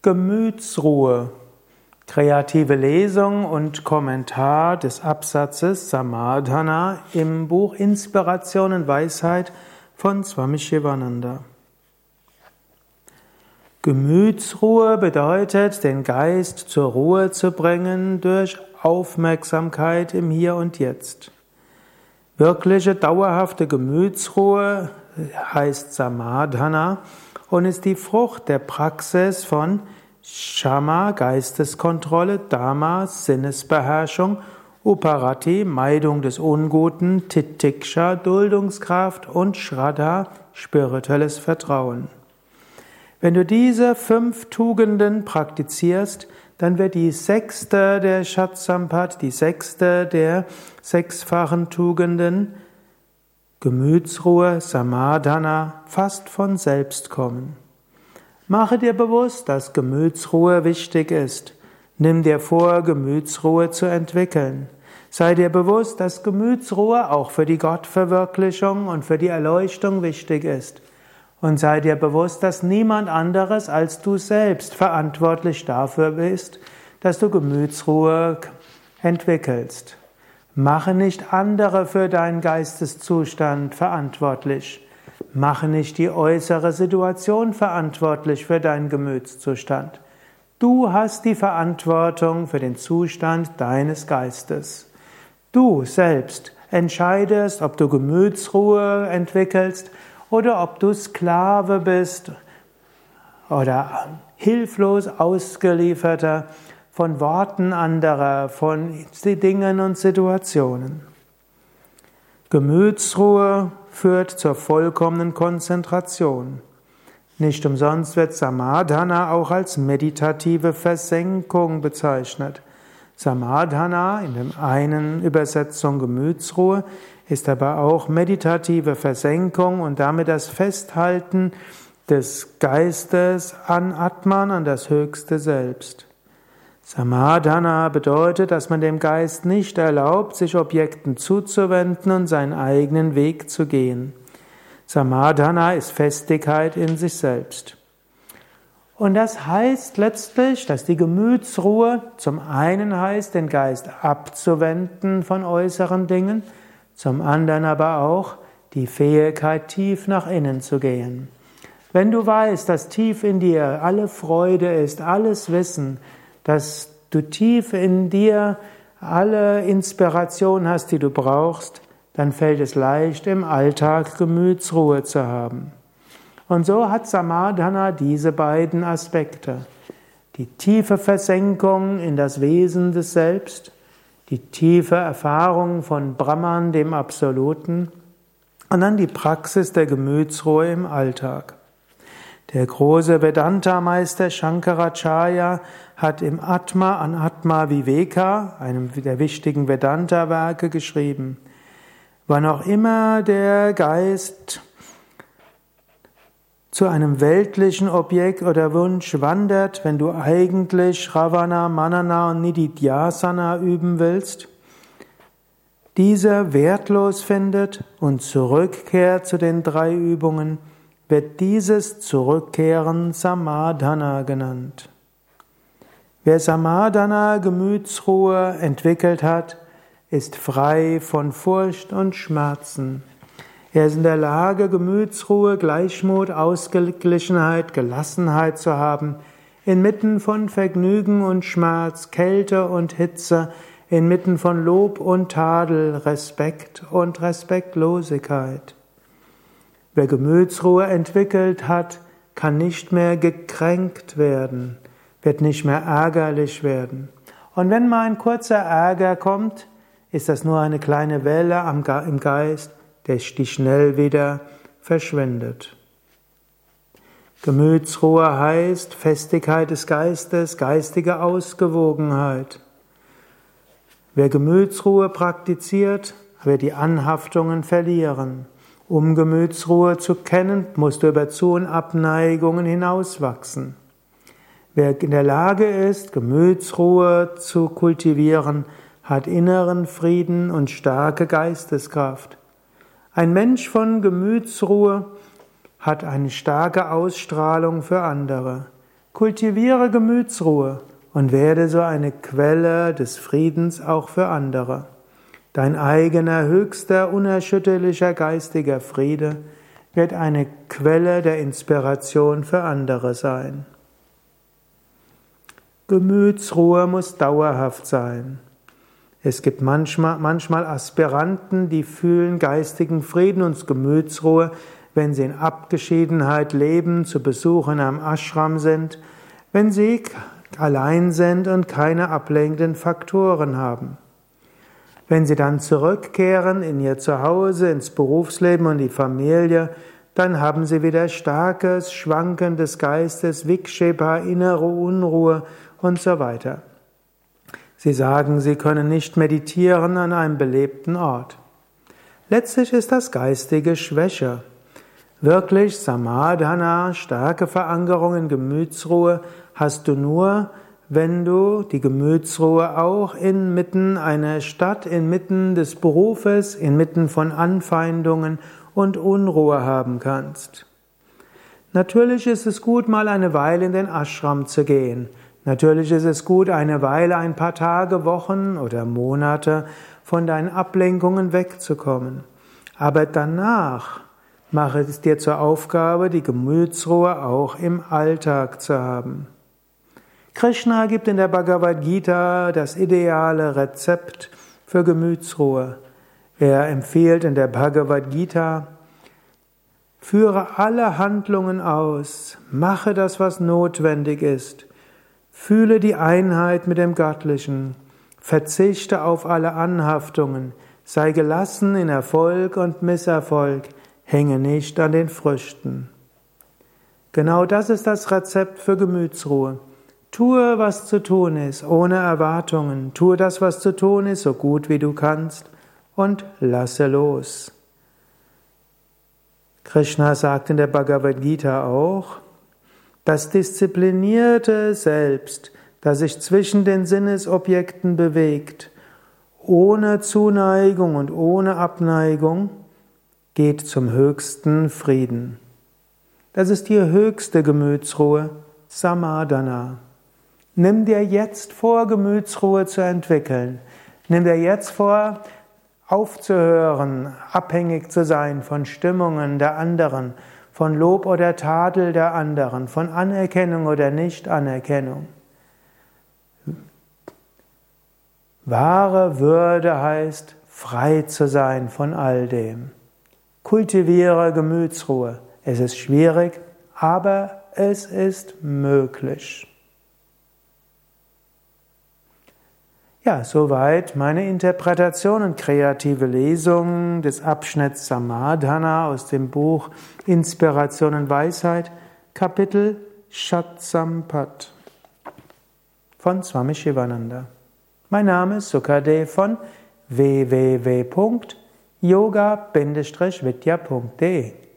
Gemütsruhe. Kreative Lesung und Kommentar des Absatzes Samadhana im Buch Inspiration und Weisheit von Swami Shivananda. Gemütsruhe bedeutet, den Geist zur Ruhe zu bringen durch Aufmerksamkeit im Hier und Jetzt. Wirkliche dauerhafte Gemütsruhe heißt Samadhana und ist die Frucht der Praxis von Shama, Geisteskontrolle, Dharma, Sinnesbeherrschung, Uparati, Meidung des Unguten, Titiksha, Duldungskraft und Shraddha, spirituelles Vertrauen. Wenn du diese fünf Tugenden praktizierst, dann wird die sechste der Shatsampat, die sechste der sechsfachen Tugenden, Gemütsruhe, Samadhana, fast von selbst kommen. Mache dir bewusst, dass Gemütsruhe wichtig ist. Nimm dir vor, Gemütsruhe zu entwickeln. Sei dir bewusst, dass Gemütsruhe auch für die Gottverwirklichung und für die Erleuchtung wichtig ist. Und sei dir bewusst, dass niemand anderes als du selbst verantwortlich dafür bist, dass du Gemütsruhe entwickelst. Mache nicht andere für deinen Geisteszustand verantwortlich. Mache nicht die äußere Situation verantwortlich für deinen Gemütszustand. Du hast die Verantwortung für den Zustand deines Geistes. Du selbst entscheidest, ob du Gemütsruhe entwickelst oder ob du Sklave bist oder hilflos ausgelieferter von Worten anderer, von Dingen und Situationen. Gemütsruhe führt zur vollkommenen Konzentration. Nicht umsonst wird Samadhana auch als meditative Versenkung bezeichnet. Samadhana, in der einen Übersetzung Gemütsruhe, ist aber auch meditative Versenkung und damit das Festhalten des Geistes an Atman, an das höchste Selbst. Samadhana bedeutet, dass man dem Geist nicht erlaubt, sich Objekten zuzuwenden und seinen eigenen Weg zu gehen. Samadhana ist Festigkeit in sich selbst. Und das heißt letztlich, dass die Gemütsruhe zum einen heißt, den Geist abzuwenden von äußeren Dingen, zum anderen aber auch die Fähigkeit, tief nach innen zu gehen. Wenn du weißt, dass tief in dir alle Freude ist, alles Wissen, dass du tief in dir alle Inspiration hast, die du brauchst, dann fällt es leicht, im Alltag Gemütsruhe zu haben. Und so hat Samadhana diese beiden Aspekte. Die tiefe Versenkung in das Wesen des Selbst, die tiefe Erfahrung von Brahman, dem Absoluten, und dann die Praxis der Gemütsruhe im Alltag. Der große Vedanta-Meister Shankaracharya hat im Atma an Atma Viveka, einem der wichtigen Vedanta-Werke, geschrieben. Wann auch immer der Geist zu einem weltlichen Objekt oder Wunsch wandert, wenn du eigentlich Shravana, Manana und Nididhyasana üben willst, dieser wertlos findet und zurückkehrt zu den drei Übungen, wird dieses Zurückkehren Samadhana genannt. Wer Samadhana Gemütsruhe entwickelt hat, ist frei von Furcht und Schmerzen. Er ist in der Lage, Gemütsruhe, Gleichmut, Ausgeglichenheit, Gelassenheit zu haben, inmitten von Vergnügen und Schmerz, Kälte und Hitze, inmitten von Lob und Tadel, Respekt und Respektlosigkeit. Wer Gemütsruhe entwickelt hat, kann nicht mehr gekränkt werden, wird nicht mehr ärgerlich werden. Und wenn mal ein kurzer Ärger kommt, ist das nur eine kleine Welle im Geist, die schnell wieder verschwindet. Gemütsruhe heißt Festigkeit des Geistes, geistige Ausgewogenheit. Wer Gemütsruhe praktiziert, wird die Anhaftungen verlieren. Um Gemütsruhe zu kennen, musst du über Zu- und Abneigungen hinauswachsen. Wer in der Lage ist, Gemütsruhe zu kultivieren, hat inneren Frieden und starke Geisteskraft. Ein Mensch von Gemütsruhe hat eine starke Ausstrahlung für andere. Kultiviere Gemütsruhe und werde so eine Quelle des Friedens auch für andere. Dein eigener höchster, unerschütterlicher geistiger Friede wird eine Quelle der Inspiration für andere sein. Gemütsruhe muss dauerhaft sein. Es gibt manchmal, manchmal Aspiranten, die fühlen geistigen Frieden und Gemütsruhe, wenn sie in Abgeschiedenheit leben, zu Besuch in einem Ashram sind, wenn sie allein sind und keine ablenkenden Faktoren haben. Wenn sie dann zurückkehren in ihr Zuhause, ins Berufsleben und die Familie, dann haben sie wieder starkes Schwanken des Geistes, Vikshepa, innere Unruhe und so weiter. Sie sagen, sie können nicht meditieren an einem belebten Ort. Letztlich ist das geistige Schwäche. Wirklich Samadhana, starke Verankerung in Gemütsruhe hast du nur, wenn du die Gemütsruhe auch inmitten einer Stadt, inmitten des Berufes, inmitten von Anfeindungen und Unruhe haben kannst. Natürlich ist es gut, mal eine Weile in den Ashram zu gehen. Natürlich ist es gut, eine Weile, ein paar Tage, Wochen oder Monate von deinen Ablenkungen wegzukommen. Aber danach mache es dir zur Aufgabe, die Gemütsruhe auch im Alltag zu haben. Krishna gibt in der Bhagavad Gita das ideale Rezept für Gemütsruhe. Er empfiehlt in der Bhagavad Gita, führe alle Handlungen aus, mache das, was notwendig ist, fühle die Einheit mit dem Göttlichen, verzichte auf alle Anhaftungen, sei gelassen in Erfolg und Misserfolg, hänge nicht an den Früchten. Genau das ist das Rezept für Gemütsruhe. Tue, was zu tun ist, ohne Erwartungen. Tue das, was zu tun ist, so gut wie du kannst und lasse los. Krishna sagt in der Bhagavad Gita auch, das disziplinierte Selbst, das sich zwischen den Sinnesobjekten bewegt, ohne Zuneigung und ohne Abneigung, geht zum höchsten Frieden. Das ist die höchste Gemütsruhe, Samadhana. Nimm dir jetzt vor, Gemütsruhe zu entwickeln. Nimm dir jetzt vor, aufzuhören, abhängig zu sein von Stimmungen der anderen, von Lob oder Tadel der anderen, von Anerkennung oder Nichtanerkennung. Wahre Würde heißt, frei zu sein von all dem. Kultiviere Gemütsruhe. Es ist schwierig, aber es ist möglich. Ja, soweit meine Interpretation und kreative Lesung des Abschnitts Samadhana aus dem Buch Inspiration und Weisheit, Kapitel Shatsampat von Swami Shivananda. Mein Name ist Sukadev von www.yoga-vidya.de